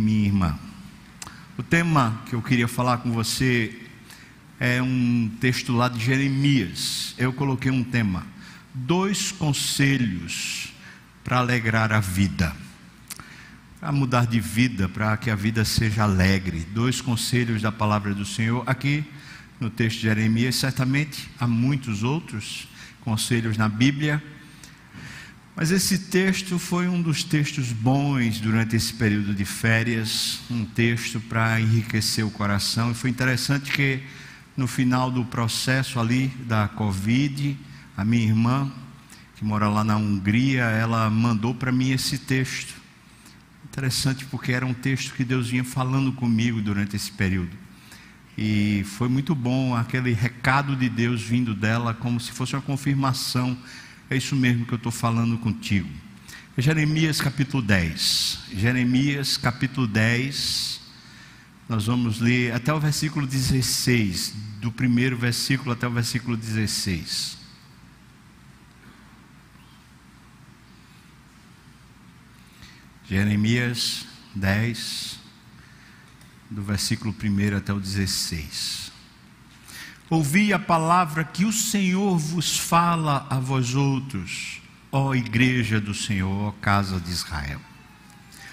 minha irmã. O tema que eu queria falar com você é um texto lá de Jeremias. Eu coloquei um tema: dois conselhos para alegrar a vida. Para mudar de vida, para que a vida seja alegre. Dois conselhos da palavra do Senhor. Aqui no texto de Jeremias, certamente há muitos outros conselhos na Bíblia mas esse texto foi um dos textos bons durante esse período de férias, um texto para enriquecer o coração. E foi interessante que no final do processo ali da Covid, a minha irmã, que mora lá na Hungria, ela mandou para mim esse texto. Interessante porque era um texto que Deus vinha falando comigo durante esse período. E foi muito bom aquele recado de Deus vindo dela, como se fosse uma confirmação é isso mesmo que eu estou falando contigo. Jeremias capítulo 10. Jeremias capítulo 10. Nós vamos ler até o versículo 16. Do primeiro versículo até o versículo 16. Jeremias 10, do versículo 1 até o 16. Ouvi a palavra que o Senhor vos fala a vós outros, ó igreja do Senhor, ó casa de Israel.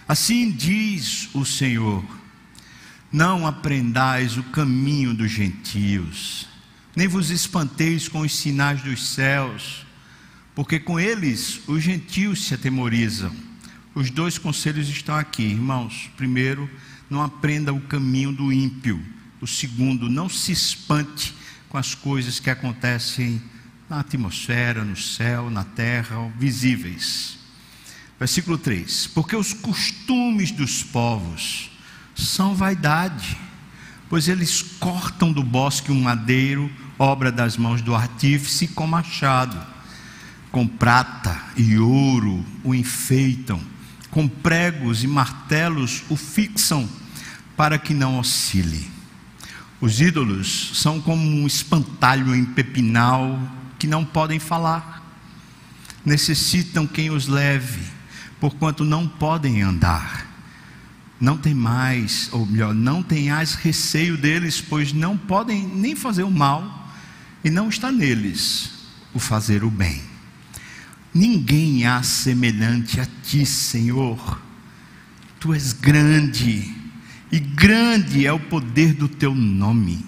Assim diz o Senhor: Não aprendais o caminho dos gentios, nem vos espanteis com os sinais dos céus, porque com eles os gentios se atemorizam. Os dois conselhos estão aqui, irmãos. Primeiro, não aprenda o caminho do ímpio. O segundo, não se espante com as coisas que acontecem na atmosfera, no céu, na terra, visíveis. Versículo 3: Porque os costumes dos povos são vaidade, pois eles cortam do bosque um madeiro, obra das mãos do artífice, com machado, com prata e ouro o enfeitam, com pregos e martelos o fixam, para que não oscile. Os ídolos são como um espantalho em pepinal que não podem falar. Necessitam quem os leve, porquanto não podem andar. Não tem mais, ou melhor, não tenhais receio deles, pois não podem nem fazer o mal, e não está neles o fazer o bem. Ninguém há semelhante a ti, Senhor. Tu és grande e grande é o poder do teu nome.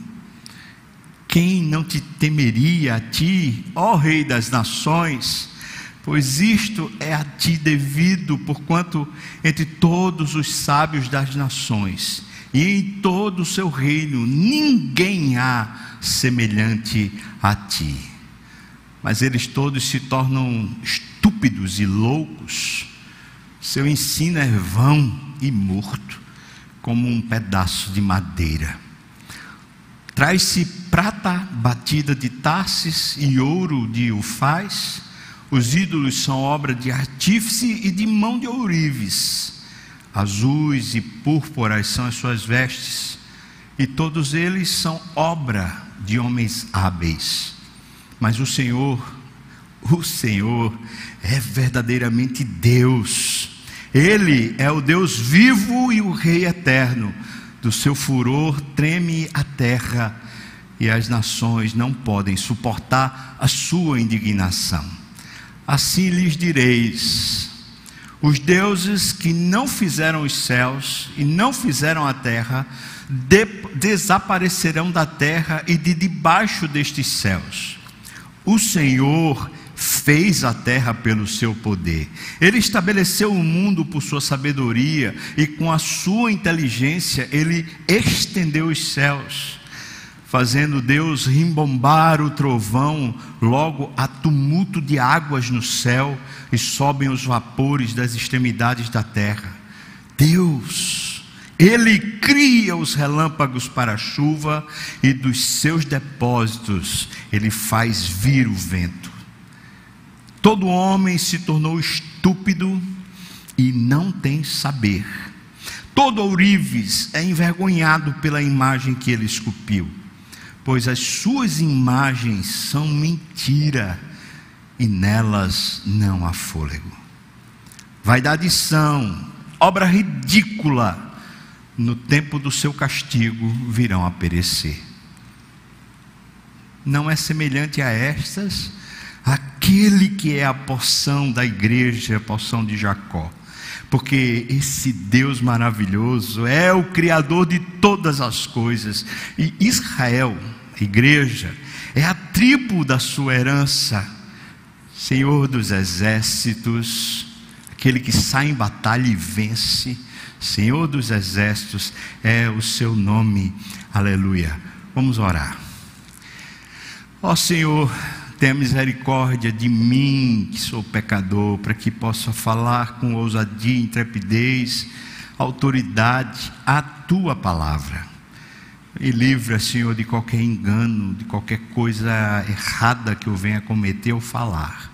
Quem não te temeria a ti, ó Rei das Nações? Pois isto é a ti devido, porquanto entre todos os sábios das nações e em todo o seu reino ninguém há semelhante a ti. Mas eles todos se tornam estúpidos e loucos, seu ensino é vão e morto como um pedaço de madeira. Traz-se prata batida de Tarsis e ouro de Ufaz. Os ídolos são obra de artífice e de mão de ourives. Azuis e púrpuras são as suas vestes, e todos eles são obra de homens hábeis. Mas o Senhor, o Senhor é verdadeiramente Deus ele é o Deus vivo e o Rei eterno. Do seu furor treme a terra e as nações não podem suportar a sua indignação. Assim lhes direis: os deuses que não fizeram os céus e não fizeram a terra, de, desaparecerão da terra e de debaixo destes céus. O Senhor fez a terra pelo seu poder. Ele estabeleceu o mundo por sua sabedoria e com a sua inteligência ele estendeu os céus, fazendo Deus rimbombar o trovão, logo há tumulto de águas no céu e sobem os vapores das extremidades da terra. Deus ele cria os relâmpagos para a chuva e dos seus depósitos ele faz vir o vento. Todo homem se tornou estúpido e não tem saber. Todo ourives é envergonhado pela imagem que ele esculpiu, pois as suas imagens são mentira e nelas não há fôlego. Vaidade são, obra ridícula, no tempo do seu castigo virão a perecer. Não é semelhante a estas aquele que é a porção da igreja, a porção de Jacó. Porque esse Deus maravilhoso é o Criador de todas as coisas. E Israel, a igreja, é a tribo da sua herança. Senhor dos exércitos, aquele que sai em batalha e vence. Senhor dos exércitos é o seu nome. Aleluia. Vamos orar. Ó Senhor, tenha misericórdia de mim, que sou pecador, para que possa falar com ousadia, intrepidez, autoridade a tua palavra. E livra, Senhor, de qualquer engano, de qualquer coisa errada que eu venha cometer ou falar.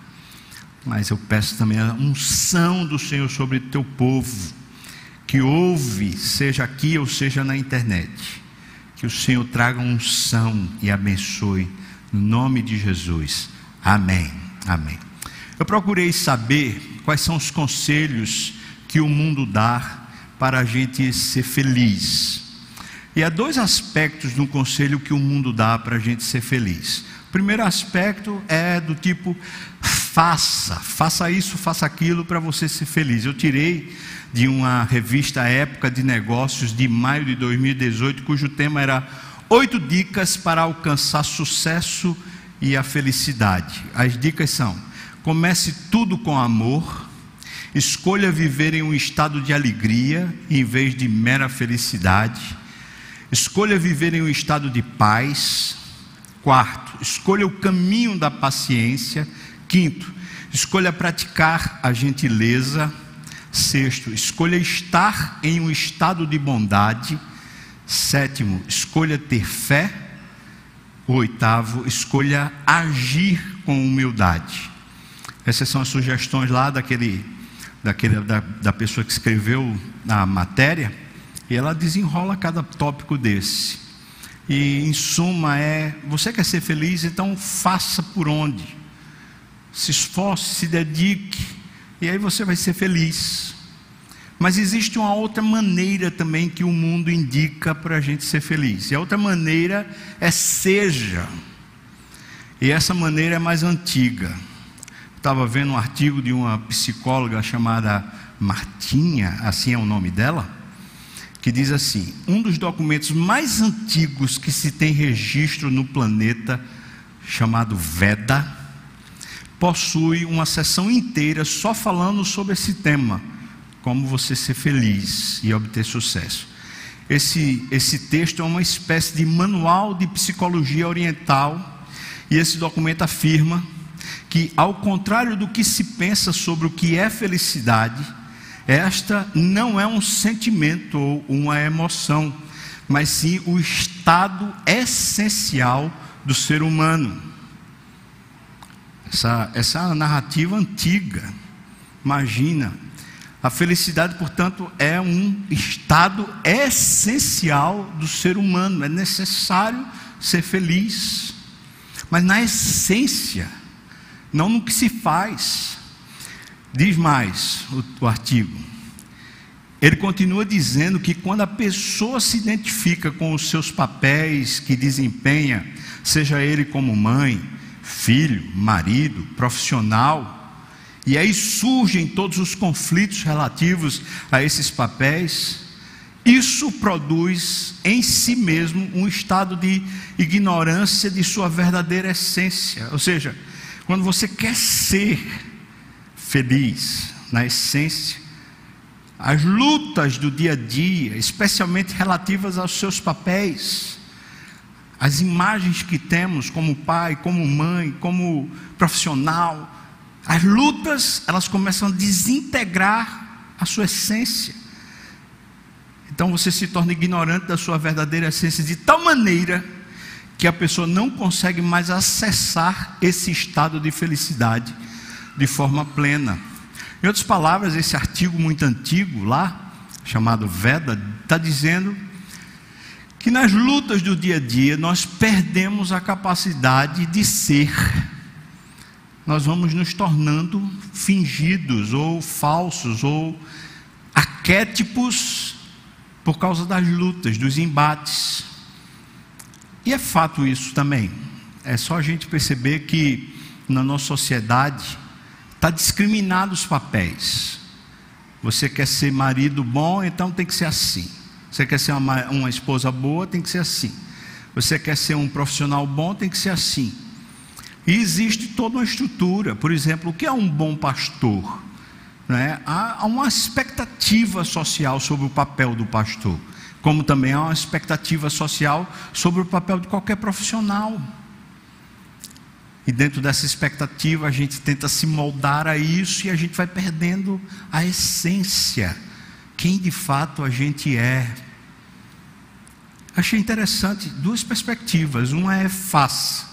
Mas eu peço também a unção do Senhor sobre teu povo, que ouve, seja aqui ou seja na internet. Que o Senhor traga unção e abençoe no nome de Jesus. Amém. Amém. Eu procurei saber quais são os conselhos que o mundo dá para a gente ser feliz. E há dois aspectos no conselho que o mundo dá para a gente ser feliz. O primeiro aspecto é do tipo: faça, faça isso, faça aquilo para você ser feliz. Eu tirei de uma revista Época de Negócios de maio de 2018, cujo tema era Oito dicas para alcançar sucesso e a felicidade. As dicas são: comece tudo com amor, escolha viver em um estado de alegria em vez de mera felicidade, escolha viver em um estado de paz. Quarto, escolha o caminho da paciência. Quinto, escolha praticar a gentileza. Sexto, escolha estar em um estado de bondade. Sétimo, escolha ter fé. Oitavo, escolha agir com humildade. Essas são as sugestões lá daquele, daquele da, da pessoa que escreveu a matéria, e ela desenrola cada tópico desse. E em suma é: você quer ser feliz, então faça por onde. Se esforce, se dedique, e aí você vai ser feliz. Mas existe uma outra maneira também que o mundo indica para a gente ser feliz. E a outra maneira é seja. E essa maneira é mais antiga. Estava vendo um artigo de uma psicóloga chamada Martinha, assim é o nome dela, que diz assim: um dos documentos mais antigos que se tem registro no planeta, chamado Veda, possui uma sessão inteira só falando sobre esse tema como você ser feliz e obter sucesso. Esse, esse texto é uma espécie de manual de psicologia oriental, e esse documento afirma que, ao contrário do que se pensa sobre o que é felicidade, esta não é um sentimento ou uma emoção, mas sim o estado essencial do ser humano. Essa, essa narrativa antiga, imagina, a felicidade, portanto, é um estado essencial do ser humano, é necessário ser feliz, mas na essência, não no que se faz. Diz mais o, o artigo. Ele continua dizendo que quando a pessoa se identifica com os seus papéis que desempenha, seja ele como mãe, filho, marido, profissional, e aí surgem todos os conflitos relativos a esses papéis. Isso produz em si mesmo um estado de ignorância de sua verdadeira essência. Ou seja, quando você quer ser feliz na essência, as lutas do dia a dia, especialmente relativas aos seus papéis, as imagens que temos como pai, como mãe, como profissional, as lutas, elas começam a desintegrar a sua essência. Então você se torna ignorante da sua verdadeira essência de tal maneira que a pessoa não consegue mais acessar esse estado de felicidade de forma plena. Em outras palavras, esse artigo muito antigo lá, chamado Veda, está dizendo que nas lutas do dia a dia nós perdemos a capacidade de ser nós vamos nos tornando fingidos ou falsos ou arquétipos por causa das lutas, dos embates. E é fato isso também. É só a gente perceber que na nossa sociedade está discriminado os papéis. Você quer ser marido bom, então tem que ser assim. Você quer ser uma, uma esposa boa, tem que ser assim. Você quer ser um profissional bom, tem que ser assim. E existe toda uma estrutura. Por exemplo, o que é um bom pastor? Né? Há uma expectativa social sobre o papel do pastor, como também há uma expectativa social sobre o papel de qualquer profissional. E dentro dessa expectativa a gente tenta se moldar a isso e a gente vai perdendo a essência, quem de fato a gente é. Achei interessante duas perspectivas. Uma é faça,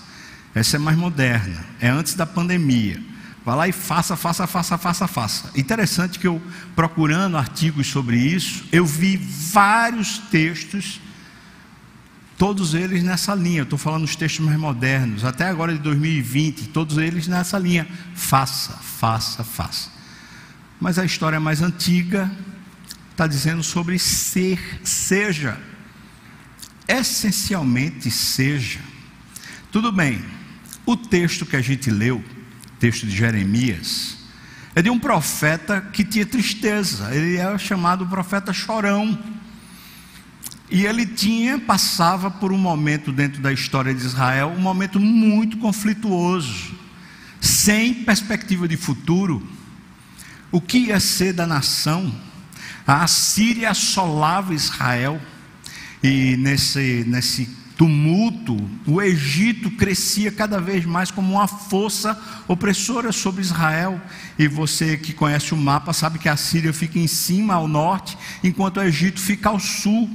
essa é mais moderna, é antes da pandemia. Vá lá e faça, faça, faça, faça, faça. Interessante que eu, procurando artigos sobre isso, eu vi vários textos, todos eles nessa linha. Estou falando dos textos mais modernos, até agora de 2020, todos eles nessa linha. Faça, faça, faça. Mas a história mais antiga está dizendo sobre ser, seja essencialmente seja. Tudo bem, o texto que a gente leu, texto de Jeremias, é de um profeta que tinha tristeza, ele é chamado profeta chorão. E ele tinha, passava por um momento dentro da história de Israel, um momento muito conflituoso, sem perspectiva de futuro. O que ia ser da nação? A Síria assolava Israel e nesse, nesse tumulto, o Egito crescia cada vez mais como uma força opressora sobre Israel. E você que conhece o mapa sabe que a Síria fica em cima, ao norte, enquanto o Egito fica ao sul.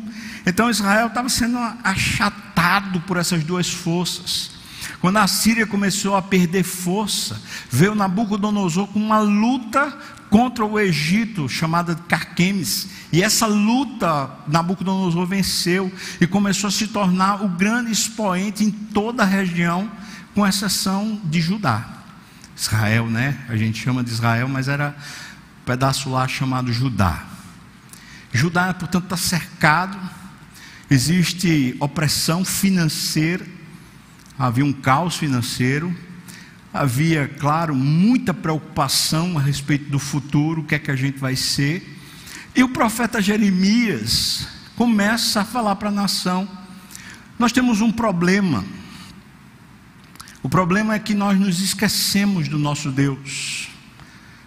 Então Israel estava sendo achatado por essas duas forças. Quando a Síria começou a perder força, veio Nabucodonosor com uma luta contra o Egito, chamada Carquemes. E essa luta Nabucodonosor venceu e começou a se tornar o grande expoente em toda a região, com exceção de Judá. Israel, né? A gente chama de Israel, mas era um pedaço lá chamado Judá. Judá, portanto, está cercado, existe opressão financeira, havia um caos financeiro, havia, claro, muita preocupação a respeito do futuro, o que é que a gente vai ser. E o profeta Jeremias começa a falar para a nação: nós temos um problema. O problema é que nós nos esquecemos do nosso Deus.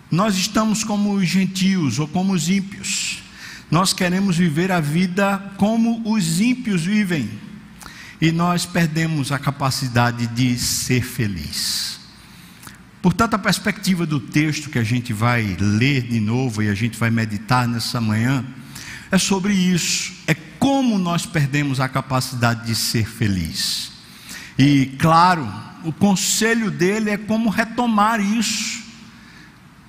Nós estamos como os gentios ou como os ímpios. Nós queremos viver a vida como os ímpios vivem. E nós perdemos a capacidade de ser feliz. Portanto, a perspectiva do texto que a gente vai ler de novo e a gente vai meditar nessa manhã é sobre isso, é como nós perdemos a capacidade de ser feliz. E, claro, o conselho dele é como retomar isso.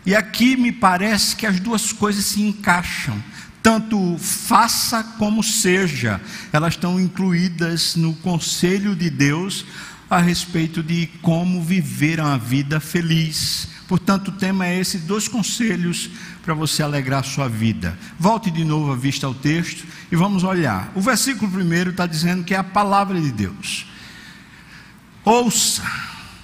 E aqui me parece que as duas coisas se encaixam. Tanto faça como seja, elas estão incluídas no conselho de Deus a respeito de como viver uma vida feliz. Portanto, o tema é esse: dois conselhos para você alegrar a sua vida. Volte de novo a vista ao texto e vamos olhar. O versículo primeiro está dizendo que é a palavra de Deus. Ouça,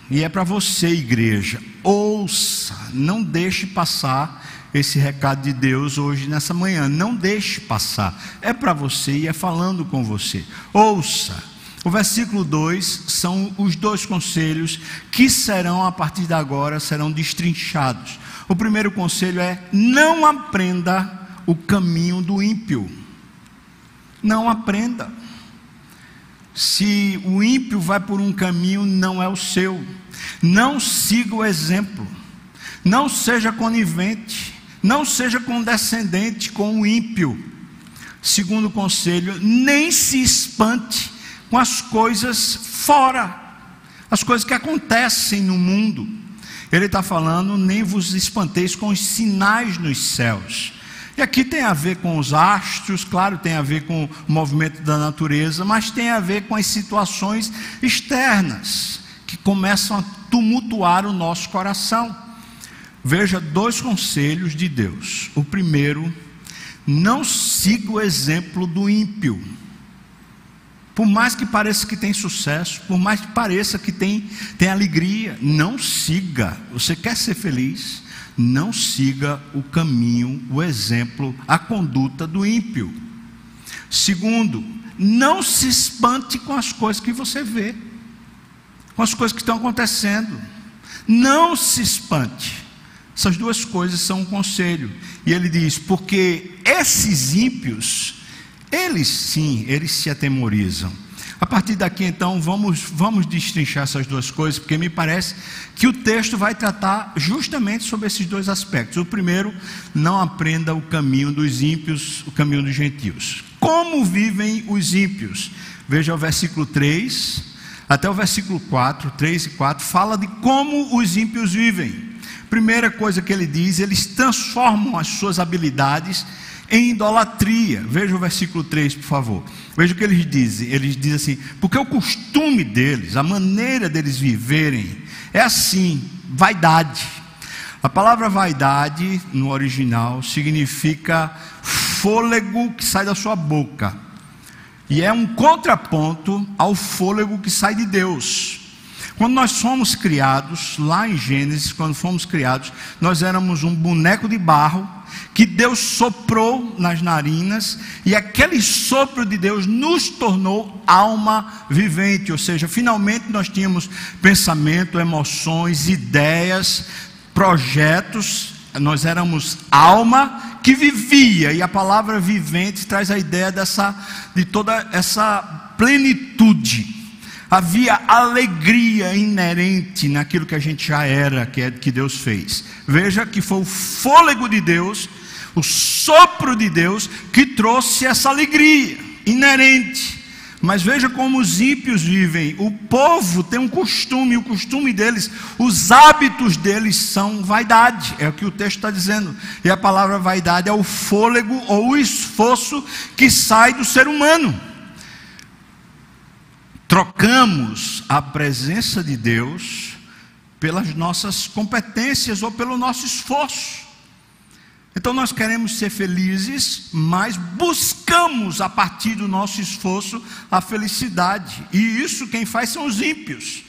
e é para você, igreja, ouça, não deixe passar esse recado de Deus hoje nessa manhã. Não deixe passar. É para você e é falando com você. Ouça. O versículo 2 são os dois conselhos que serão, a partir de agora, serão destrinchados. O primeiro conselho é: não aprenda o caminho do ímpio. Não aprenda. Se o ímpio vai por um caminho, não é o seu. Não siga o exemplo. Não seja conivente. Não seja condescendente com o ímpio. Segundo conselho, nem se espante com as coisas fora, as coisas que acontecem no mundo. Ele está falando, nem vos espanteis com os sinais nos céus. E aqui tem a ver com os astros, claro, tem a ver com o movimento da natureza, mas tem a ver com as situações externas que começam a tumultuar o nosso coração. Veja dois conselhos de Deus. O primeiro, não siga o exemplo do ímpio. Por mais que pareça que tem sucesso, por mais que pareça que tem, tem alegria, não siga. Você quer ser feliz? Não siga o caminho, o exemplo, a conduta do ímpio. Segundo, não se espante com as coisas que você vê, com as coisas que estão acontecendo. Não se espante. Essas duas coisas são um conselho. E ele diz: porque esses ímpios eles sim, eles se atemorizam. A partir daqui, então, vamos, vamos destrinchar essas duas coisas, porque me parece que o texto vai tratar justamente sobre esses dois aspectos. O primeiro, não aprenda o caminho dos ímpios, o caminho dos gentios. Como vivem os ímpios? Veja o versículo 3, até o versículo 4, 3 e 4, fala de como os ímpios vivem. Primeira coisa que ele diz, eles transformam as suas habilidades em idolatria. Veja o versículo 3, por favor. Veja o que eles dizem. Eles dizem assim: porque o costume deles, a maneira deles viverem, é assim, vaidade. A palavra vaidade, no original, significa fôlego que sai da sua boca. E é um contraponto ao fôlego que sai de Deus. Quando nós fomos criados, lá em Gênesis, quando fomos criados, nós éramos um boneco de barro que Deus soprou nas narinas e aquele sopro de Deus nos tornou alma vivente, ou seja, finalmente nós tínhamos pensamento, emoções, ideias, projetos, nós éramos alma que vivia e a palavra vivente traz a ideia dessa de toda essa plenitude havia alegria inerente naquilo que a gente já era, que é que Deus fez. Veja que foi o fôlego de Deus, o sopro de Deus que trouxe essa alegria inerente. Mas veja como os ímpios vivem. O povo tem um costume, o costume deles, os hábitos deles são vaidade. É o que o texto está dizendo. E a palavra vaidade é o fôlego ou o esforço que sai do ser humano trocamos a presença de Deus pelas nossas competências ou pelo nosso esforço. Então nós queremos ser felizes, mas buscamos a partir do nosso esforço a felicidade. E isso quem faz são os ímpios.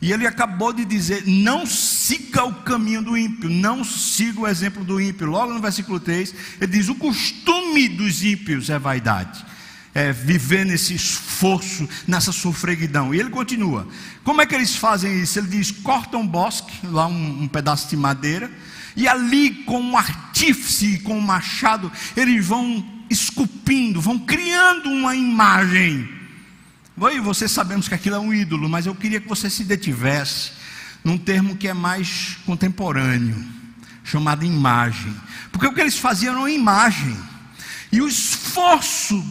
E ele acabou de dizer: não siga o caminho do ímpio, não siga o exemplo do ímpio. Logo no versículo 3, ele diz: o costume dos ímpios é vaidade é, viver nesse esforço, nessa sofreguidão. E ele continua. Como é que eles fazem isso? Ele diz: cortam um bosque, lá um, um pedaço de madeira, e ali com um artífice, com um machado, eles vão esculpindo, vão criando uma imagem. Eu e você sabemos que aquilo é um ídolo, mas eu queria que você se detivesse num termo que é mais contemporâneo, chamado imagem. Porque o que eles faziam era uma imagem. E o esforço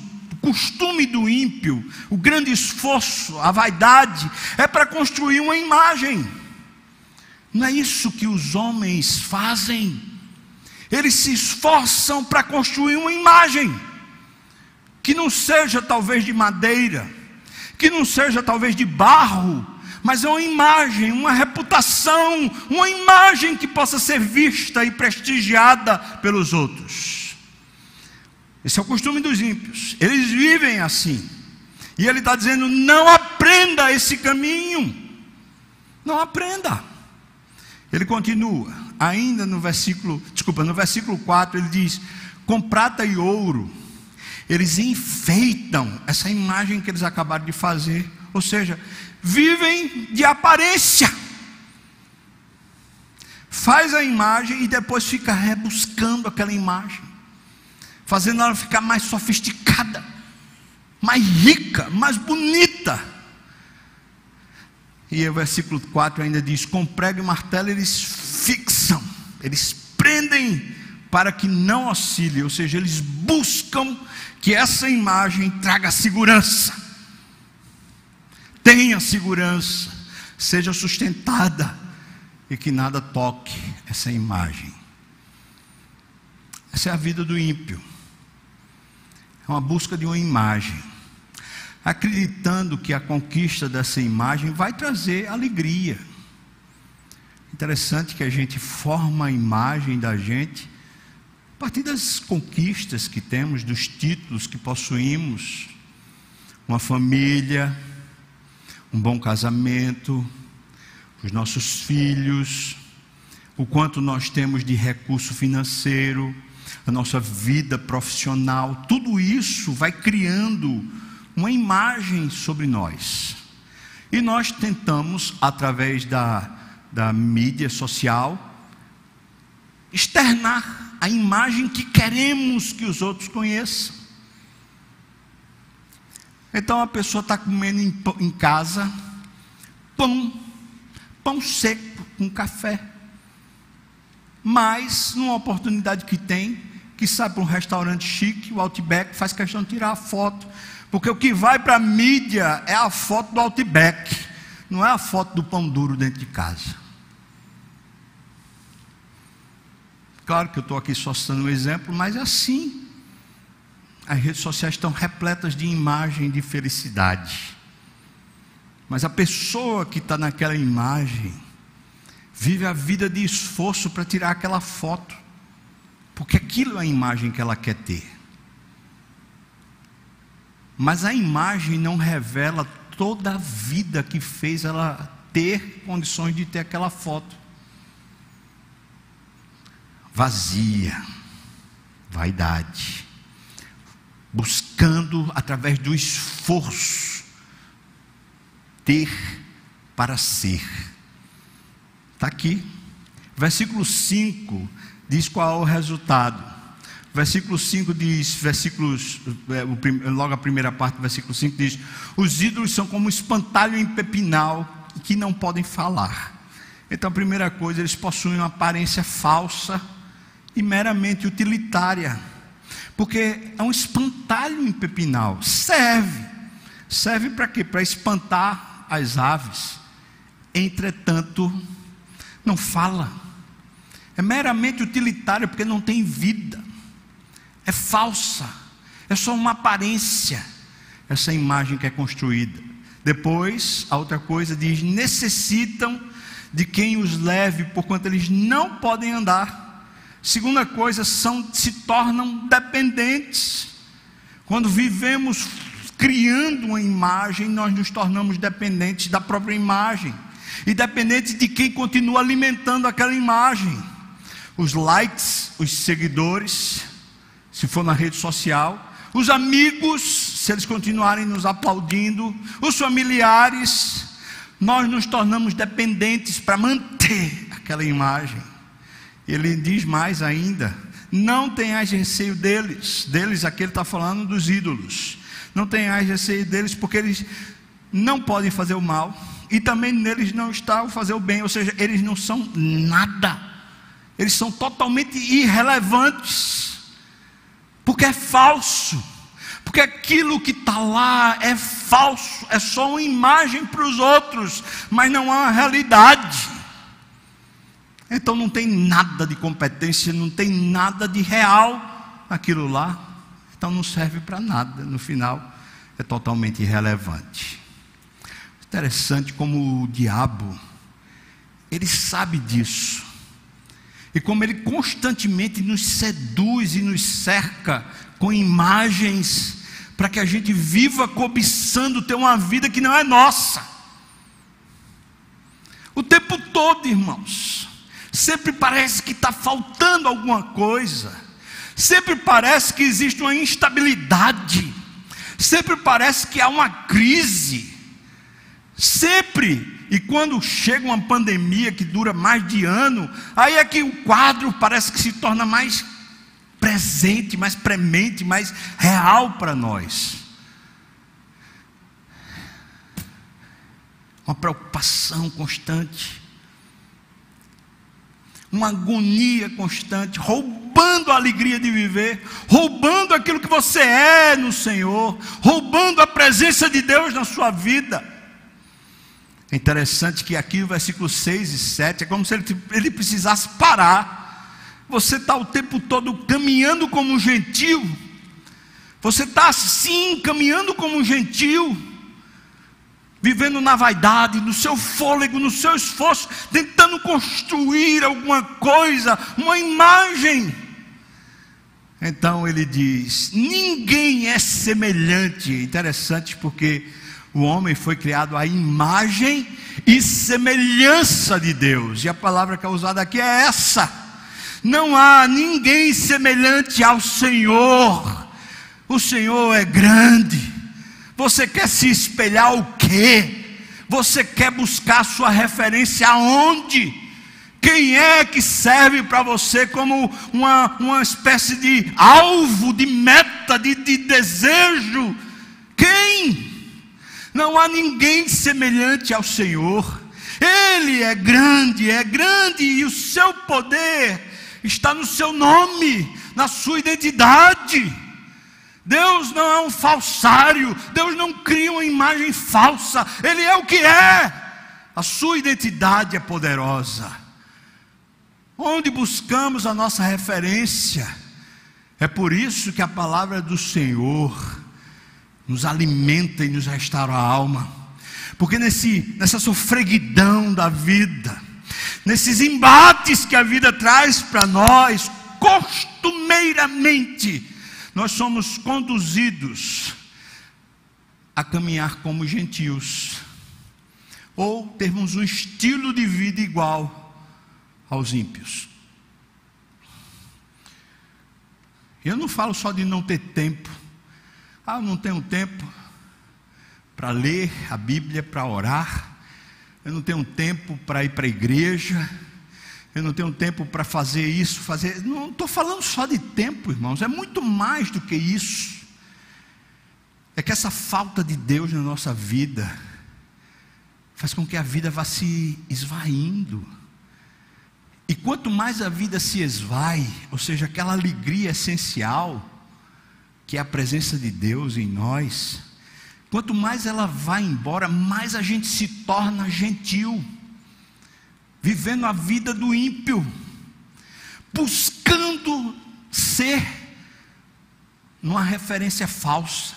costume do ímpio, o grande esforço, a vaidade, é para construir uma imagem. Não é isso que os homens fazem. Eles se esforçam para construir uma imagem, que não seja talvez de madeira, que não seja talvez de barro, mas é uma imagem, uma reputação, uma imagem que possa ser vista e prestigiada pelos outros. Esse é o costume dos ímpios. Eles vivem assim. E ele está dizendo: não aprenda esse caminho. Não aprenda. Ele continua, ainda no versículo, desculpa, no versículo 4, ele diz: com prata e ouro, eles enfeitam essa imagem que eles acabaram de fazer. Ou seja, vivem de aparência. Faz a imagem e depois fica rebuscando aquela imagem fazendo ela ficar mais sofisticada, mais rica, mais bonita. E o versículo 4 ainda diz: com prego e martelo eles fixam, eles prendem para que não oscile, ou seja, eles buscam que essa imagem traga segurança, tenha segurança, seja sustentada e que nada toque essa imagem. Essa é a vida do ímpio uma busca de uma imagem, acreditando que a conquista dessa imagem vai trazer alegria. Interessante que a gente forma a imagem da gente partir das conquistas que temos, dos títulos que possuímos, uma família, um bom casamento, os nossos filhos, o quanto nós temos de recurso financeiro, a nossa vida profissional, tudo isso vai criando uma imagem sobre nós. E nós tentamos, através da, da mídia social, externar a imagem que queremos que os outros conheçam. Então a pessoa está comendo em, em casa pão, pão seco com café. Mas, numa oportunidade que tem, que sai para um restaurante chique, o Outback, faz questão de tirar a foto. Porque o que vai para a mídia é a foto do Outback, não é a foto do pão duro dentro de casa. Claro que eu estou aqui só citando um exemplo, mas é assim. As redes sociais estão repletas de imagem de felicidade. Mas a pessoa que está naquela imagem vive a vida de esforço para tirar aquela foto, porque aquilo é a imagem que ela quer ter. Mas a imagem não revela toda a vida que fez ela ter condições de ter aquela foto vazia, vaidade, buscando através do esforço ter para ser. Está aqui. Versículo 5 diz qual é o resultado. Versículo 5 diz, versículos, é, logo a primeira parte do versículo 5 diz: Os ídolos são como espantalho em pepinal que não podem falar. Então, a primeira coisa, eles possuem uma aparência falsa e meramente utilitária, porque é um espantalho em pepinal. Serve. Serve para quê? Para espantar as aves. Entretanto, não fala. É meramente utilitário porque não tem vida. É falsa. É só uma aparência. Essa imagem que é construída. Depois, a outra coisa diz: necessitam de quem os leve, porquanto eles não podem andar. Segunda coisa, são, se tornam dependentes. Quando vivemos criando uma imagem, nós nos tornamos dependentes da própria imagem. E dependentes de quem continua alimentando aquela imagem. Os likes, os seguidores, se for na rede social, os amigos, se eles continuarem nos aplaudindo, os familiares, nós nos tornamos dependentes para manter aquela imagem. Ele diz mais ainda: não tenhais receio deles, deles aqui ele está falando dos ídolos. Não tenhais receio deles, porque eles não podem fazer o mal, e também neles não está o fazer o bem, ou seja, eles não são nada, eles são totalmente irrelevantes, porque é falso, porque aquilo que está lá é falso, é só uma imagem para os outros, mas não é uma realidade. Então não tem nada de competência, não tem nada de real aquilo lá. Então não serve para nada. No final é totalmente irrelevante. Interessante como o diabo ele sabe disso. E como ele constantemente nos seduz e nos cerca com imagens para que a gente viva cobiçando ter uma vida que não é nossa. O tempo todo, irmãos. Sempre parece que está faltando alguma coisa. Sempre parece que existe uma instabilidade. Sempre parece que há uma crise. Sempre. E quando chega uma pandemia que dura mais de ano, aí é que o quadro parece que se torna mais presente, mais premente, mais real para nós. Uma preocupação constante uma agonia constante, roubando a alegria de viver, roubando aquilo que você é no Senhor, roubando a presença de Deus na sua vida. É interessante que aqui o versículo 6 e 7 é como se ele, ele precisasse parar. Você está o tempo todo caminhando como um gentil, você está assim, caminhando como um gentil vivendo na vaidade, no seu fôlego, no seu esforço, tentando construir alguma coisa, uma imagem. Então ele diz: ninguém é semelhante. Interessante porque o homem foi criado à imagem e semelhança de Deus. E a palavra que é usada aqui é essa. Não há ninguém semelhante ao Senhor. O Senhor é grande. Você quer se espelhar o quê? Você quer buscar sua referência aonde? Quem é que serve para você como uma, uma espécie de alvo, de meta, de, de desejo? Não há ninguém semelhante ao Senhor. Ele é grande, é grande, e o seu poder está no seu nome, na sua identidade. Deus não é um falsário, Deus não cria uma imagem falsa, Ele é o que é, a sua identidade é poderosa. Onde buscamos a nossa referência, é por isso que a palavra do Senhor nos alimenta e nos restaura a alma, porque nesse, nessa sofreguidão da vida, nesses embates que a vida traz para nós, costumeiramente, nós somos conduzidos a caminhar como gentios, ou termos um estilo de vida igual aos ímpios. Eu não falo só de não ter tempo. Ah, eu não tenho tempo para ler a Bíblia, para orar eu não tenho tempo para ir para a igreja, eu não tenho tempo para fazer isso, fazer. Não estou falando só de tempo, irmãos, é muito mais do que isso. É que essa falta de Deus na nossa vida faz com que a vida vá se esvaindo. E quanto mais a vida se esvai, ou seja, aquela alegria essencial, que é a presença de Deus em nós, Quanto mais ela vai embora, mais a gente se torna gentil, vivendo a vida do ímpio, buscando ser numa referência falsa,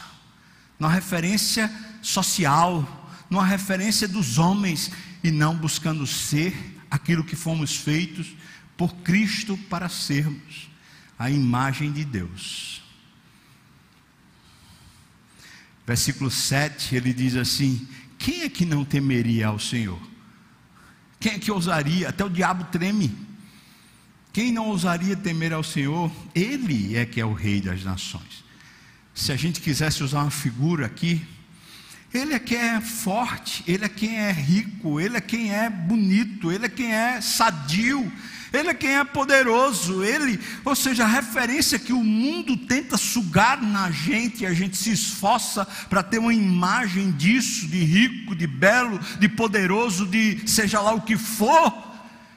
numa referência social, numa referência dos homens, e não buscando ser aquilo que fomos feitos por Cristo para sermos a imagem de Deus. Versículo 7, ele diz assim: Quem é que não temeria ao Senhor? Quem é que ousaria? Até o diabo treme. Quem não ousaria temer ao Senhor? Ele é que é o Rei das nações. Se a gente quisesse usar uma figura aqui, ele é quem é forte, ele é quem é rico, ele é quem é bonito, ele é quem é sadio, ele é quem é poderoso, Ele, ou seja, a referência que o mundo tenta sugar na gente, e a gente se esforça para ter uma imagem disso, de rico, de belo, de poderoso, de seja lá o que for.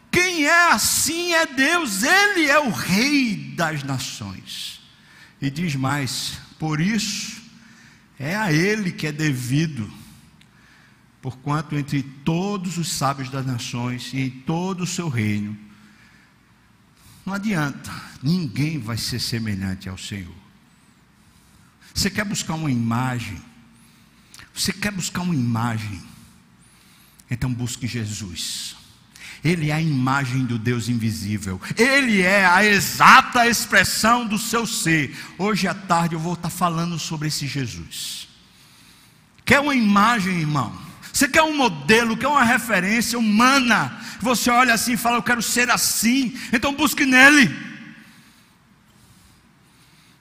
Quem é assim é Deus, Ele é o Rei das nações. E diz mais: por isso, é a Ele que é devido porquanto entre todos os sábios das nações e em todo o seu reino não adianta, ninguém vai ser semelhante ao Senhor. Você quer buscar uma imagem? Você quer buscar uma imagem? Então busque Jesus. Ele é a imagem do Deus invisível. Ele é a exata expressão do seu ser. Hoje à tarde eu vou estar falando sobre esse Jesus. Quer uma imagem, irmão? Você quer um modelo, quer uma referência humana. Você olha assim e fala: Eu quero ser assim. Então busque nele.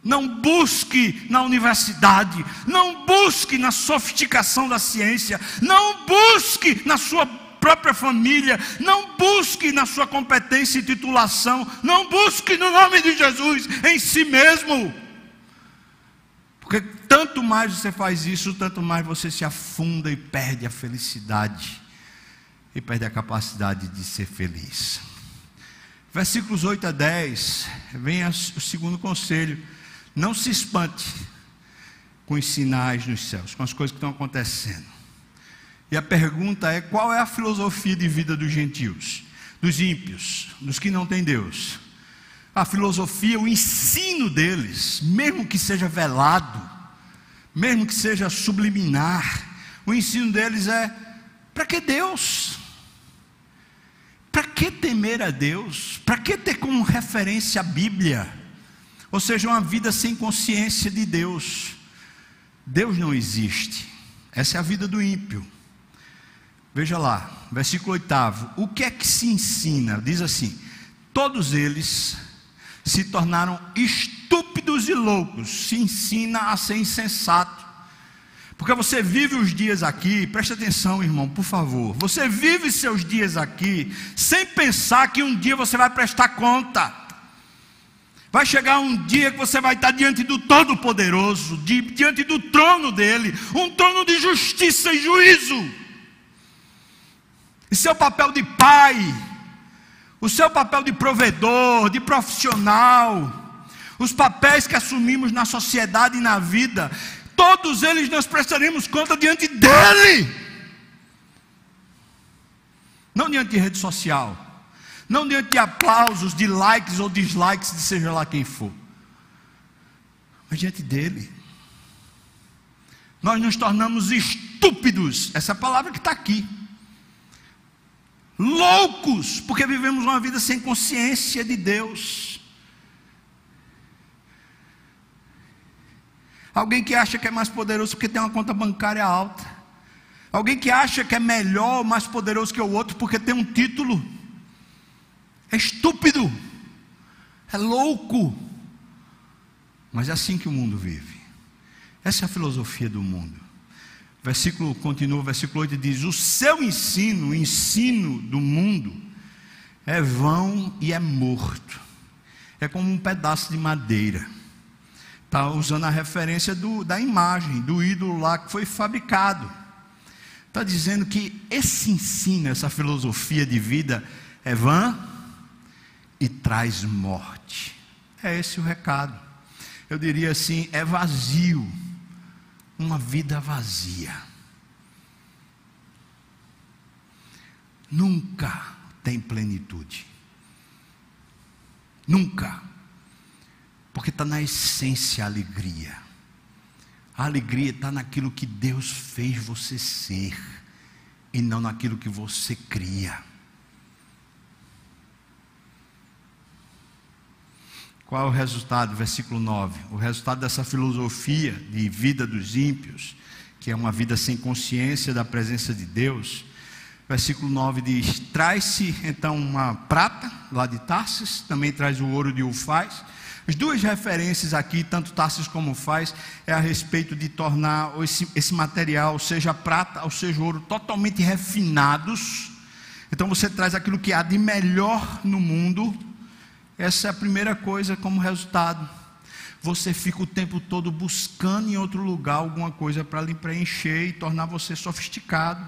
Não busque na universidade, não busque na sofisticação da ciência, não busque na sua própria família, não busque na sua competência e titulação, não busque no nome de Jesus em si mesmo. Tanto mais você faz isso, tanto mais você se afunda e perde a felicidade e perde a capacidade de ser feliz. Versículos 8 a 10, vem o segundo conselho: não se espante com os sinais nos céus, com as coisas que estão acontecendo. E a pergunta é: qual é a filosofia de vida dos gentios, dos ímpios, dos que não têm Deus? a filosofia, o ensino deles, mesmo que seja velado, mesmo que seja subliminar, o ensino deles é: para que Deus? Para que temer a Deus? Para que ter como referência a Bíblia? Ou seja, uma vida sem consciência de Deus. Deus não existe. Essa é a vida do ímpio. Veja lá, versículo 8. O que é que se ensina? Diz assim: Todos eles se tornaram estúpidos e loucos. Se ensina a ser insensato. Porque você vive os dias aqui, preste atenção, irmão, por favor. Você vive seus dias aqui sem pensar que um dia você vai prestar conta. Vai chegar um dia que você vai estar diante do Todo-Poderoso, diante do trono dele, um trono de justiça e juízo. E seu papel de pai, o seu papel de provedor, de profissional, os papéis que assumimos na sociedade e na vida, todos eles nós prestaremos conta diante dele. Não diante de rede social, não diante de aplausos, de likes ou dislikes, de seja lá quem for, mas diante dele. Nós nos tornamos estúpidos, essa palavra que está aqui. Loucos, porque vivemos uma vida sem consciência de Deus. Alguém que acha que é mais poderoso porque tem uma conta bancária alta. Alguém que acha que é melhor, mais poderoso que o outro porque tem um título. É estúpido. É louco. Mas é assim que o mundo vive. Essa é a filosofia do mundo. Versículo continua, versículo 8 diz: "O seu ensino, o ensino do mundo é vão e é morto. É como um pedaço de madeira Está usando a referência do, da imagem, do ídolo lá que foi fabricado. Está dizendo que esse ensino, essa filosofia de vida é vã e traz morte. É esse o recado. Eu diria assim: é vazio, uma vida vazia. Nunca tem plenitude. Nunca porque está na essência a alegria. A alegria está naquilo que Deus fez você ser, e não naquilo que você cria. Qual é o resultado? Versículo 9. O resultado dessa filosofia de vida dos ímpios, que é uma vida sem consciência da presença de Deus. Versículo 9 diz: Traz-se então uma prata lá de Tarsis, também traz o ouro de Ufaz as duas referências aqui, tanto Tarsis como faz, é a respeito de tornar esse, esse material, seja prata ou seja ouro, totalmente refinados. Então você traz aquilo que há de melhor no mundo. Essa é a primeira coisa como resultado. Você fica o tempo todo buscando em outro lugar alguma coisa para lhe preencher e tornar você sofisticado.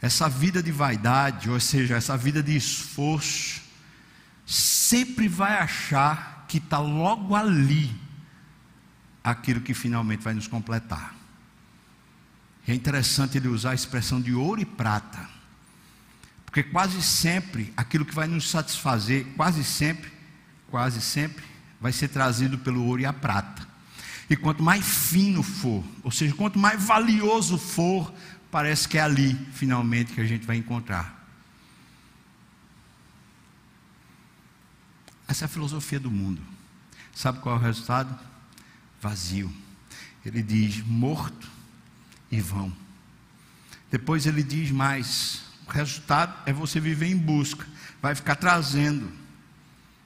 Essa vida de vaidade, ou seja, essa vida de esforço, sempre vai achar que está logo ali aquilo que finalmente vai nos completar. é interessante ele usar a expressão de ouro e prata, porque quase sempre aquilo que vai nos satisfazer, quase sempre, quase sempre, vai ser trazido pelo ouro e a prata. E quanto mais fino for, ou seja, quanto mais valioso for, parece que é ali, finalmente, que a gente vai encontrar. Essa é a filosofia do mundo. Sabe qual é o resultado? Vazio. Ele diz morto e vão. Depois ele diz mais: o resultado é você viver em busca, vai ficar trazendo,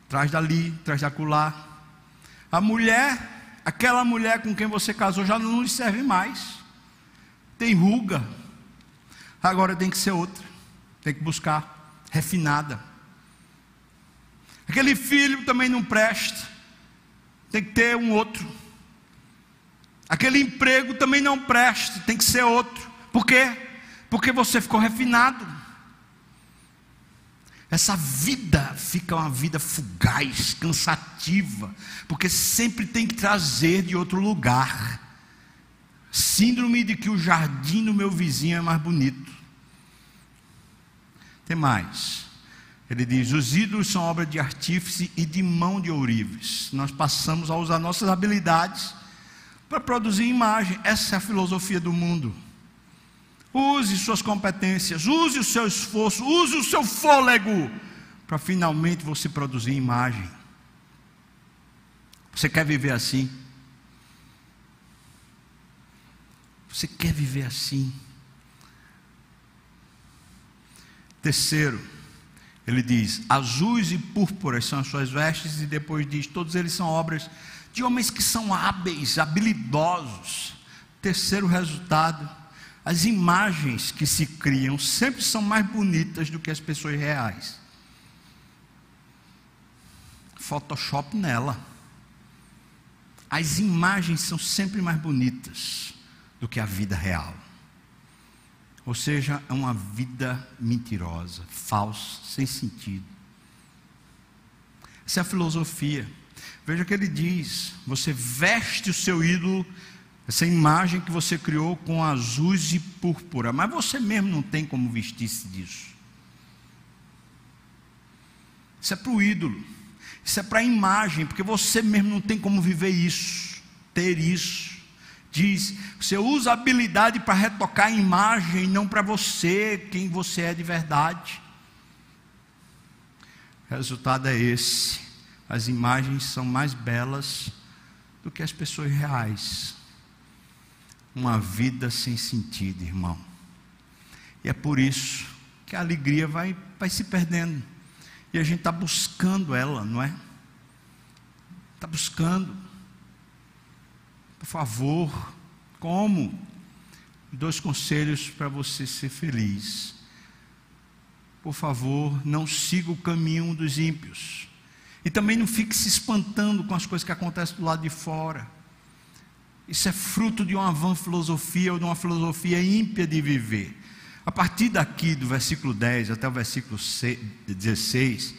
traz dali, traz da colar. A mulher, aquela mulher com quem você casou já não lhe serve mais, tem ruga, agora tem que ser outra, tem que buscar, refinada. Aquele filho também não presta, tem que ter um outro. Aquele emprego também não presta, tem que ser outro. Por quê? Porque você ficou refinado. Essa vida fica uma vida fugaz, cansativa, porque sempre tem que trazer de outro lugar. Síndrome de que o jardim do meu vizinho é mais bonito. Tem mais. Ele diz: os ídolos são obra de artífice e de mão de ourives. Nós passamos a usar nossas habilidades para produzir imagem. Essa é a filosofia do mundo. Use suas competências, use o seu esforço, use o seu fôlego para finalmente você produzir imagem. Você quer viver assim? Você quer viver assim? Terceiro, ele diz: azuis e púrpuras são as suas vestes, e depois diz: todos eles são obras de homens que são hábeis, habilidosos. Terceiro resultado, as imagens que se criam sempre são mais bonitas do que as pessoas reais. Photoshop nela. As imagens são sempre mais bonitas do que a vida real. Ou seja, é uma vida mentirosa, falsa, sem sentido. Essa é a filosofia. Veja que ele diz: você veste o seu ídolo, essa imagem que você criou com azuis e púrpura, mas você mesmo não tem como vestir-se disso. Isso é para o ídolo, isso é para a imagem, porque você mesmo não tem como viver isso, ter isso. Diz, você usa habilidade para retocar a imagem, não para você, quem você é de verdade. O resultado é esse. As imagens são mais belas do que as pessoas reais. Uma vida sem sentido, irmão. E é por isso que a alegria vai, vai se perdendo. E a gente está buscando ela, não é? Está buscando. Por favor, como? Dois conselhos para você ser feliz. Por favor, não siga o caminho dos ímpios. E também não fique se espantando com as coisas que acontecem do lado de fora. Isso é fruto de uma vã filosofia ou de uma filosofia ímpia de viver. A partir daqui, do versículo 10 até o versículo 16,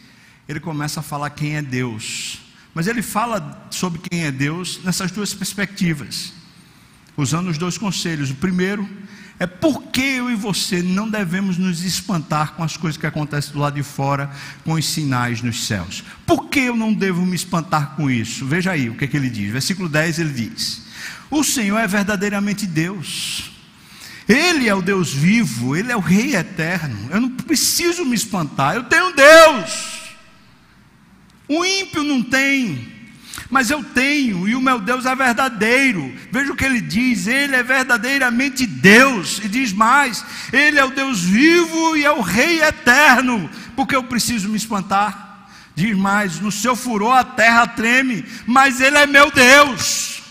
ele começa a falar quem é Deus. Mas ele fala sobre quem é Deus nessas duas perspectivas, usando os dois conselhos. O primeiro é porque eu e você não devemos nos espantar com as coisas que acontecem do lado de fora, com os sinais nos céus. Por que eu não devo me espantar com isso? Veja aí o que, é que ele diz. Versículo 10 ele diz: O Senhor é verdadeiramente Deus. Ele é o Deus vivo, Ele é o Rei eterno. Eu não preciso me espantar, eu tenho Deus. O ímpio não tem, mas eu tenho, e o meu Deus é verdadeiro. Veja o que ele diz: Ele é verdadeiramente Deus, e diz mais: Ele é o Deus vivo e é o Rei eterno, porque eu preciso me espantar. Diz mais: No seu furor a terra treme, mas Ele é meu Deus.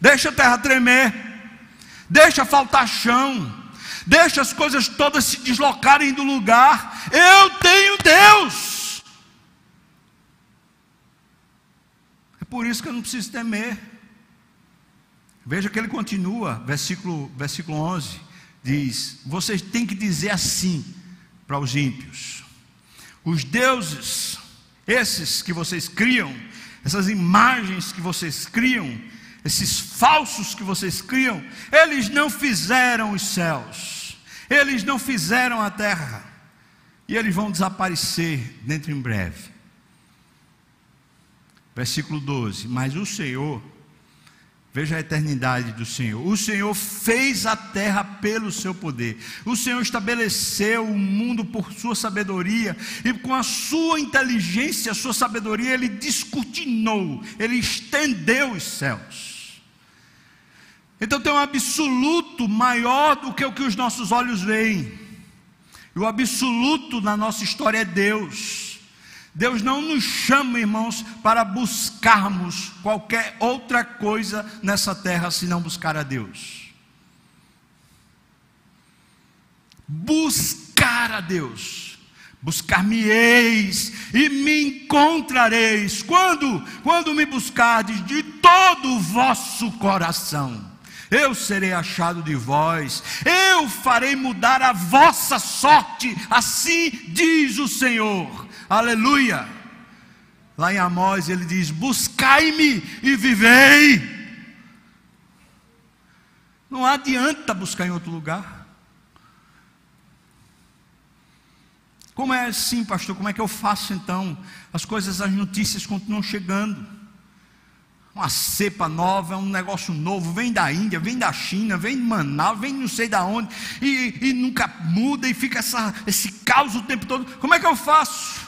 Deixa a terra tremer, deixa faltar chão, deixa as coisas todas se deslocarem do lugar. Eu tenho Deus. Por isso que eu não preciso temer. Veja que ele continua, versículo, versículo 11: diz: Vocês têm que dizer assim para os ímpios: os deuses, esses que vocês criam, essas imagens que vocês criam, esses falsos que vocês criam, eles não fizeram os céus, eles não fizeram a terra, e eles vão desaparecer dentro em breve. Versículo 12: Mas o Senhor, veja a eternidade do Senhor, o Senhor fez a terra pelo seu poder, o Senhor estabeleceu o mundo por sua sabedoria, e com a sua inteligência, a sua sabedoria, ele descortinou, ele estendeu os céus. Então tem um absoluto maior do que o que os nossos olhos veem. E o absoluto na nossa história é Deus. Deus não nos chama, irmãos, para buscarmos qualquer outra coisa nessa terra senão buscar a Deus. Buscar a Deus. Buscar-me-eis e me encontrareis. Quando? Quando me buscardes de todo o vosso coração. Eu serei achado de vós, eu farei mudar a vossa sorte, assim diz o Senhor. Aleluia. Lá em Amós ele diz: Buscai-me e vivei. Não adianta buscar em outro lugar. Como é assim, pastor? Como é que eu faço então? As coisas, as notícias continuam chegando. Uma cepa nova, é um negócio novo, vem da Índia, vem da China, vem de Manaus, vem não sei da onde, e, e nunca muda e fica essa, esse caos o tempo todo. Como é que eu faço?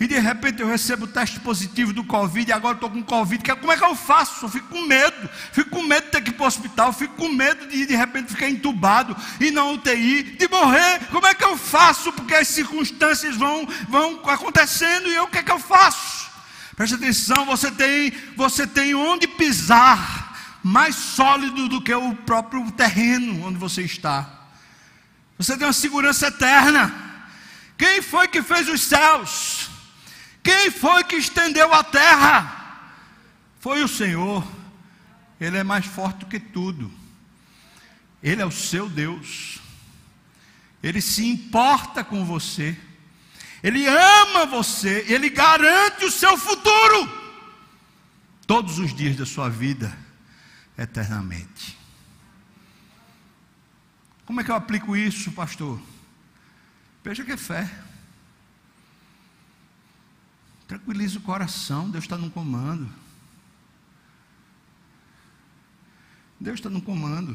E de repente eu recebo o teste positivo do Covid, e agora estou com Covid, como é que eu faço? Eu fico com medo, fico com medo de ter que ir para o hospital, fico com medo de de repente ficar entubado e na UTI, de morrer, como é que eu faço? Porque as circunstâncias vão, vão acontecendo e eu, o que é que eu faço? Preste atenção, você tem, você tem onde pisar mais sólido do que o próprio terreno onde você está. Você tem uma segurança eterna. Quem foi que fez os céus? Quem foi que estendeu a terra? Foi o Senhor. Ele é mais forte do que tudo. Ele é o seu Deus. Ele se importa com você. Ele ama você. Ele garante o seu futuro. Todos os dias da sua vida, eternamente. Como é que eu aplico isso, pastor? Veja que é fé. Tranquiliza o coração, Deus está no comando. Deus está no comando.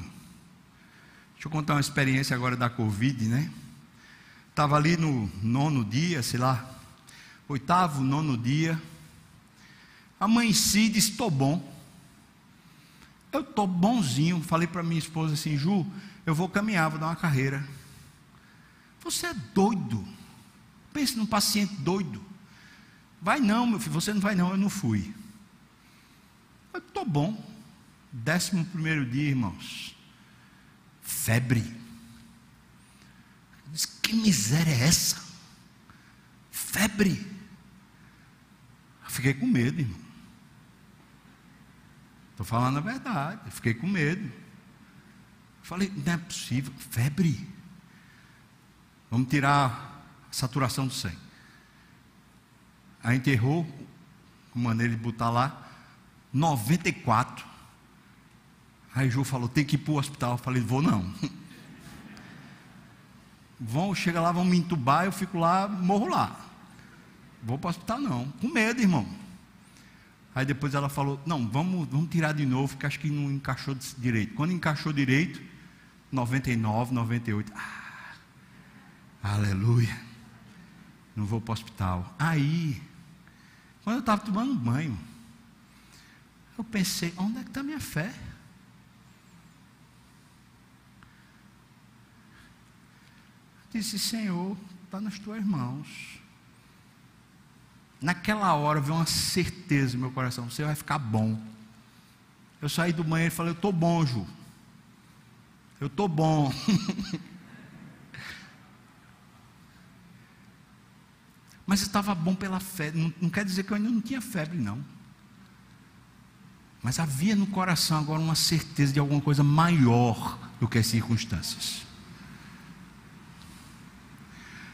Deixa eu contar uma experiência agora da Covid, né? Estava ali no nono dia, sei lá, oitavo, nono dia. Amanheci e disse: estou bom. Eu estou bonzinho. Falei para minha esposa assim: Ju, eu vou caminhar, vou dar uma carreira. Você é doido. Pense num paciente doido. Vai não, meu filho, você não vai não, eu não fui. Eu estou bom. Décimo primeiro dia, irmãos. Febre. Diz, que miséria é essa? Febre. Eu fiquei com medo, irmão. Estou falando a verdade. Eu fiquei com medo. Falei, não é possível. Febre. Vamos tirar a saturação do sangue. Aí enterrou, com maneira de botar lá, 94. Aí Ju falou, tem que ir para o hospital. Eu falei, vou não. Vão, chega lá, vão me entubar, eu fico lá, morro lá. Vou para o hospital não. Com medo, irmão. Aí depois ela falou, não, vamos, vamos tirar de novo, que acho que não encaixou direito. Quando encaixou direito, 99, 98. Ah, aleluia. Não vou para o hospital. Aí, quando eu estava tomando banho, eu pensei: onde é que está minha fé? Eu disse: Senhor, está nas tuas mãos. Naquela hora veio uma certeza no meu coração: você vai ficar bom. Eu saí do banheiro e falei: Eu estou bom, Ju. Eu estou bom. Mas estava bom pela fé. Não, não quer dizer que eu ainda não tinha febre, não. Mas havia no coração agora uma certeza de alguma coisa maior do que as circunstâncias.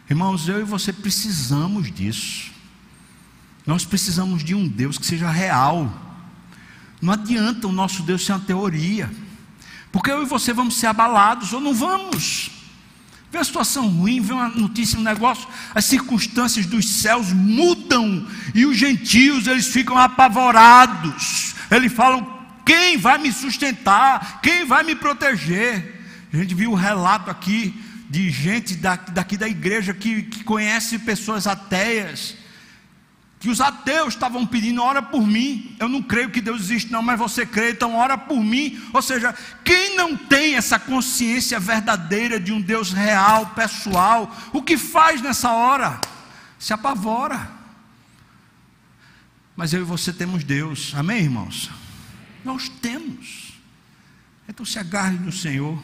Irmãos, eu e você precisamos disso. Nós precisamos de um Deus que seja real. Não adianta o nosso Deus ser uma teoria. Porque eu e você vamos ser abalados ou não vamos. Vê a situação ruim, vê uma notícia, um negócio, as circunstâncias dos céus mudam e os gentios eles ficam apavorados. Eles falam: quem vai me sustentar? Quem vai me proteger? A gente viu o relato aqui de gente daqui da igreja que, que conhece pessoas ateias que os ateus estavam pedindo, ora por mim. Eu não creio que Deus existe, não, mas você crê, então ora por mim. Ou seja, quem não tem essa consciência verdadeira de um Deus real, pessoal, o que faz nessa hora? Se apavora. Mas eu e você temos Deus, amém, irmãos? Nós temos. Então se agarre no Senhor.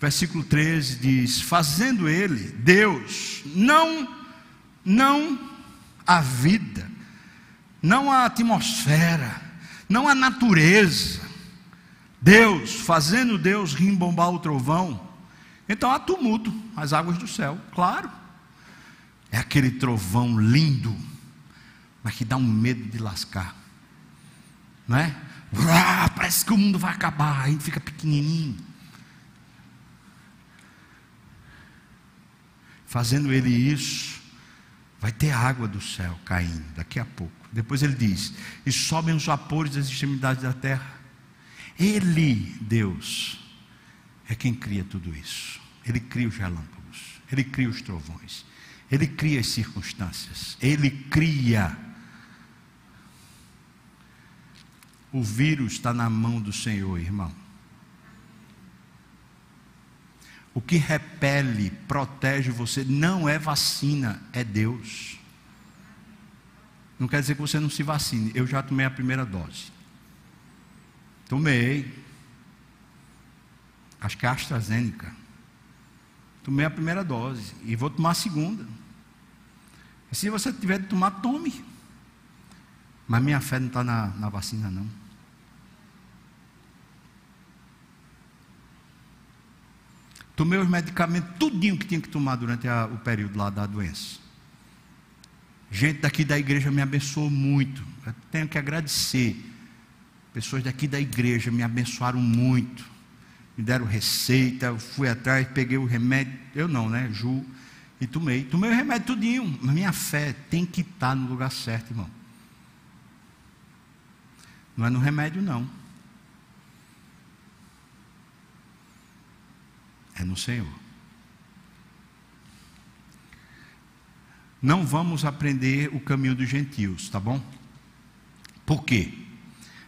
Versículo 13 diz: Fazendo Ele, Deus, não, não a vida, não a atmosfera, não a natureza. Deus, fazendo Deus rimbombar o trovão, então há tumulto, as águas do céu, claro. É aquele trovão lindo, mas que dá um medo de lascar, não é? Uá, parece que o mundo vai acabar, aí fica pequenininho. Fazendo ele isso, Vai ter água do céu caindo daqui a pouco. Depois ele diz: E sobem os vapores das extremidades da terra. Ele, Deus, é quem cria tudo isso. Ele cria os relâmpagos, ele cria os trovões, Ele cria as circunstâncias. Ele cria. O vírus está na mão do Senhor, irmão. O que repele, protege você, não é vacina, é Deus. Não quer dizer que você não se vacine. Eu já tomei a primeira dose. Tomei. Acho que é AstraZeneca. Tomei a primeira dose. E vou tomar a segunda. E se você tiver de tomar, tome. Mas minha fé não está na, na vacina, não. Tomei os medicamentos, tudinho que tinha que tomar durante a, o período lá da doença. Gente daqui da igreja me abençoou muito. Eu tenho que agradecer. Pessoas daqui da igreja me abençoaram muito. Me deram receita, eu fui atrás, peguei o remédio. Eu não, né? Ju. E tomei. Tomei o remédio tudinho. Mas minha fé tem que estar no lugar certo, irmão. Não é no remédio, não. É no Senhor. não vamos aprender o caminho dos gentios, tá bom? Por quê?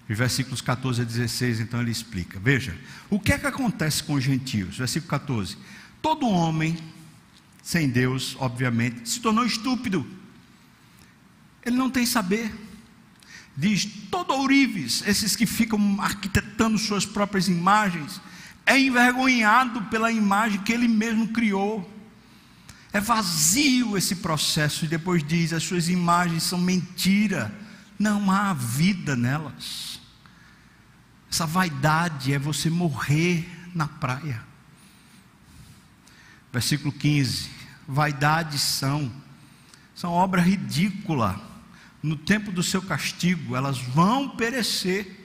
Os versículos 14 a 16, então ele explica. Veja, o que é que acontece com os gentios? Versículo 14: Todo homem sem Deus, obviamente, se tornou estúpido. Ele não tem saber. Diz: todo ourives, esses que ficam arquitetando suas próprias imagens, é envergonhado pela imagem que ele mesmo criou. É vazio esse processo. E depois diz: as suas imagens são mentira. Não há vida nelas. Essa vaidade é você morrer na praia. Versículo 15: Vaidades são, são obra ridícula. No tempo do seu castigo, elas vão perecer.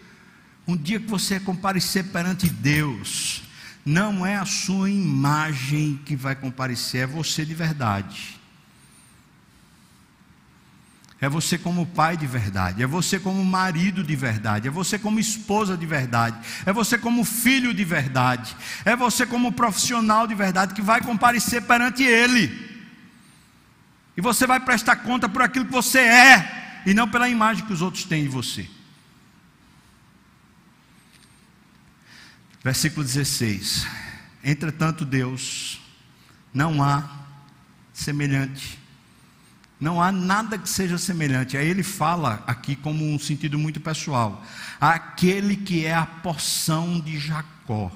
Um dia que você comparecer perante Deus, não é a sua imagem que vai comparecer, é você de verdade. É você como pai de verdade, é você como marido de verdade, é você como esposa de verdade, é você como filho de verdade, é você como profissional de verdade que vai comparecer perante Ele. E você vai prestar conta por aquilo que você é, e não pela imagem que os outros têm de você. Versículo 16: Entretanto, Deus, não há semelhante, não há nada que seja semelhante. Aí ele fala aqui como um sentido muito pessoal: aquele que é a porção de Jacó.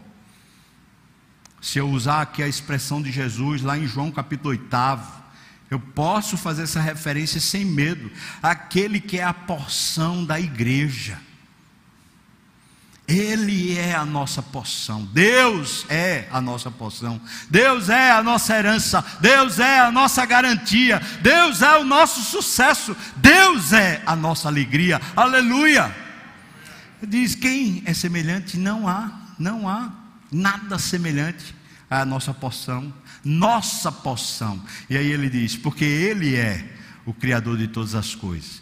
Se eu usar aqui a expressão de Jesus lá em João capítulo 8, eu posso fazer essa referência sem medo. Aquele que é a porção da igreja. Ele é a nossa porção, Deus é a nossa porção, Deus é a nossa herança, Deus é a nossa garantia, Deus é o nosso sucesso, Deus é a nossa alegria, aleluia. Diz: quem é semelhante? Não há, não há nada semelhante à nossa porção, nossa porção. E aí ele diz: porque Ele é o Criador de todas as coisas,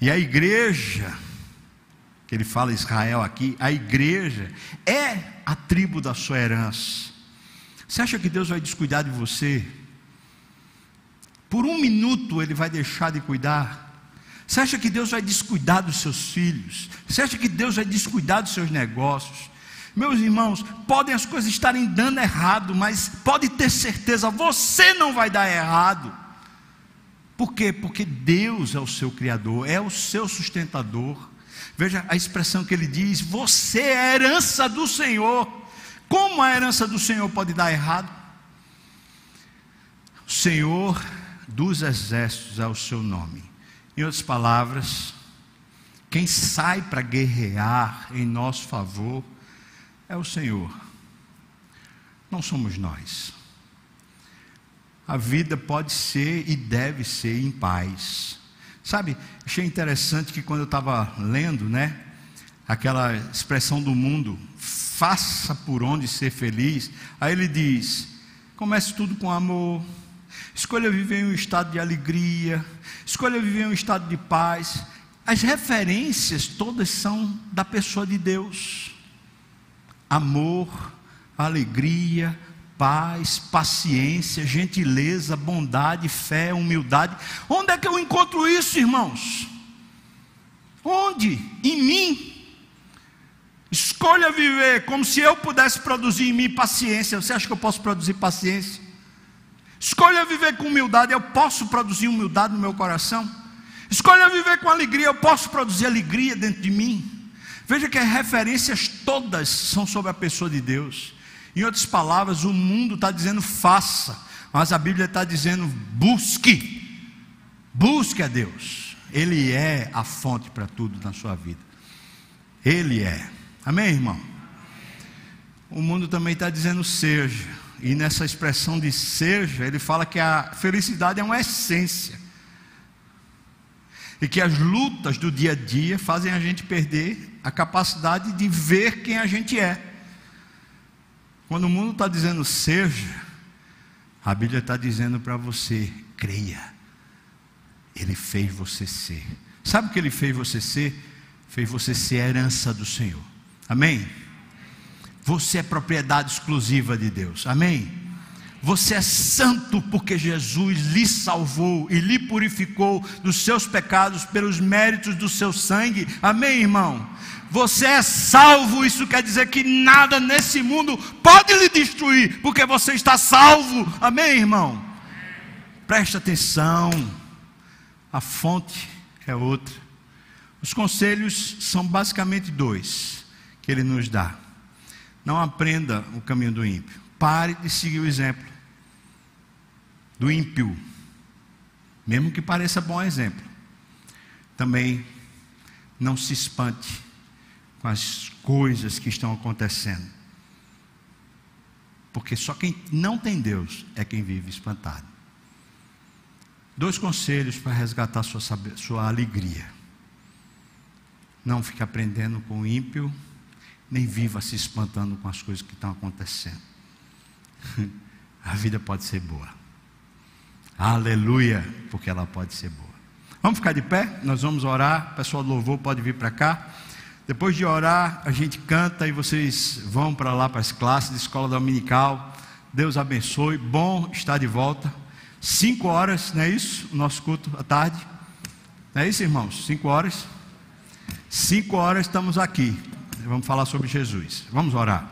e a igreja, ele fala Israel aqui, a igreja é a tribo da sua herança. Você acha que Deus vai descuidar de você? Por um minuto ele vai deixar de cuidar? Você acha que Deus vai descuidar dos seus filhos? Você acha que Deus vai descuidar dos seus negócios? Meus irmãos, podem as coisas estarem dando errado, mas pode ter certeza, você não vai dar errado. Por quê? Porque Deus é o seu Criador, é o seu sustentador. Veja a expressão que ele diz: Você é herança do Senhor. Como a herança do Senhor pode dar errado? O Senhor dos exércitos é o seu nome. Em outras palavras, quem sai para guerrear em nosso favor é o Senhor, não somos nós. A vida pode ser e deve ser em paz. Sabe, achei interessante que quando eu estava lendo, né, aquela expressão do mundo, faça por onde ser feliz, aí ele diz: comece tudo com amor, escolha viver em um estado de alegria, escolha viver em um estado de paz. As referências todas são da pessoa de Deus: amor, alegria, paz, paciência, gentileza, bondade, fé, humildade. Onde é que eu encontro isso, irmãos? Onde? Em mim. Escolha viver como se eu pudesse produzir em mim paciência. Você acha que eu posso produzir paciência? Escolha viver com humildade. Eu posso produzir humildade no meu coração? Escolha viver com alegria. Eu posso produzir alegria dentro de mim? Veja que as referências todas são sobre a pessoa de Deus. Em outras palavras, o mundo está dizendo faça, mas a Bíblia está dizendo busque. Busque a Deus. Ele é a fonte para tudo na sua vida. Ele é. Amém, irmão? O mundo também está dizendo seja. E nessa expressão de seja, ele fala que a felicidade é uma essência. E que as lutas do dia a dia fazem a gente perder a capacidade de ver quem a gente é. Quando o mundo está dizendo seja, a Bíblia está dizendo para você: creia. Ele fez você ser. Sabe o que ele fez você ser? Fez você ser herança do Senhor. Amém? Você é propriedade exclusiva de Deus. Amém? Você é santo porque Jesus lhe salvou e lhe purificou dos seus pecados pelos méritos do seu sangue. Amém, irmão? Você é salvo, isso quer dizer que nada nesse mundo pode lhe destruir, porque você está salvo. Amém, irmão? Preste atenção. A fonte é outra. Os conselhos são basicamente dois que ele nos dá. Não aprenda o caminho do ímpio. Pare de seguir o exemplo do ímpio, mesmo que pareça bom exemplo. Também não se espante com as coisas que estão acontecendo. Porque só quem não tem Deus é quem vive espantado. Dois conselhos para resgatar sua, sua alegria. Não fique aprendendo com o ímpio, nem viva se espantando com as coisas que estão acontecendo. A vida pode ser boa. Aleluia, porque ela pode ser boa. Vamos ficar de pé? Nós vamos orar. O pessoal do louvor pode vir para cá. Depois de orar, a gente canta e vocês vão para lá para as classes de escola dominical. Deus abençoe. Bom estar de volta. Cinco horas, não é isso? O nosso culto à tarde. Não é isso, irmãos? Cinco horas. Cinco horas estamos aqui. Vamos falar sobre Jesus. Vamos orar.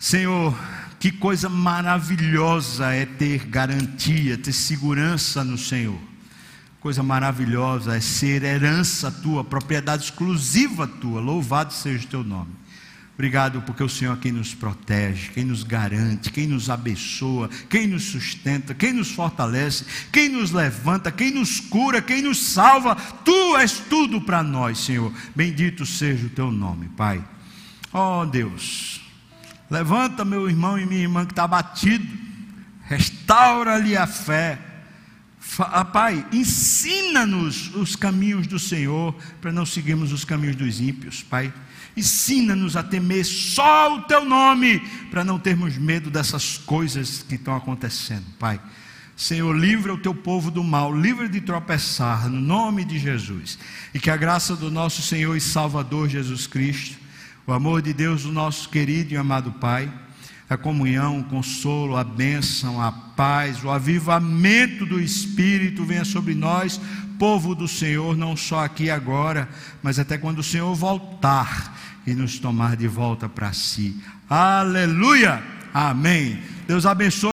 Senhor, que coisa maravilhosa é ter garantia, ter segurança no Senhor coisa maravilhosa é ser herança tua, propriedade exclusiva tua. Louvado seja o teu nome. Obrigado porque o Senhor é quem nos protege, quem nos garante, quem nos abençoa, quem nos sustenta, quem nos fortalece, quem nos levanta, quem nos cura, quem nos salva. Tu és tudo para nós, Senhor. Bendito seja o teu nome, Pai. Oh Deus, levanta meu irmão e minha irmã que está batido, restaura-lhe a fé Pai, ensina-nos os caminhos do Senhor, para não seguirmos os caminhos dos ímpios, Pai. Ensina-nos a temer só o Teu nome, para não termos medo dessas coisas que estão acontecendo, Pai. Senhor, livra o teu povo do mal, livra de tropeçar, no nome de Jesus. E que a graça do nosso Senhor e Salvador Jesus Cristo, o amor de Deus, o nosso querido e amado Pai, a comunhão, o consolo, a bênção, a paz, o avivamento do Espírito venha sobre nós, povo do Senhor, não só aqui agora, mas até quando o Senhor voltar e nos tomar de volta para si. Aleluia! Amém. Deus abençoe.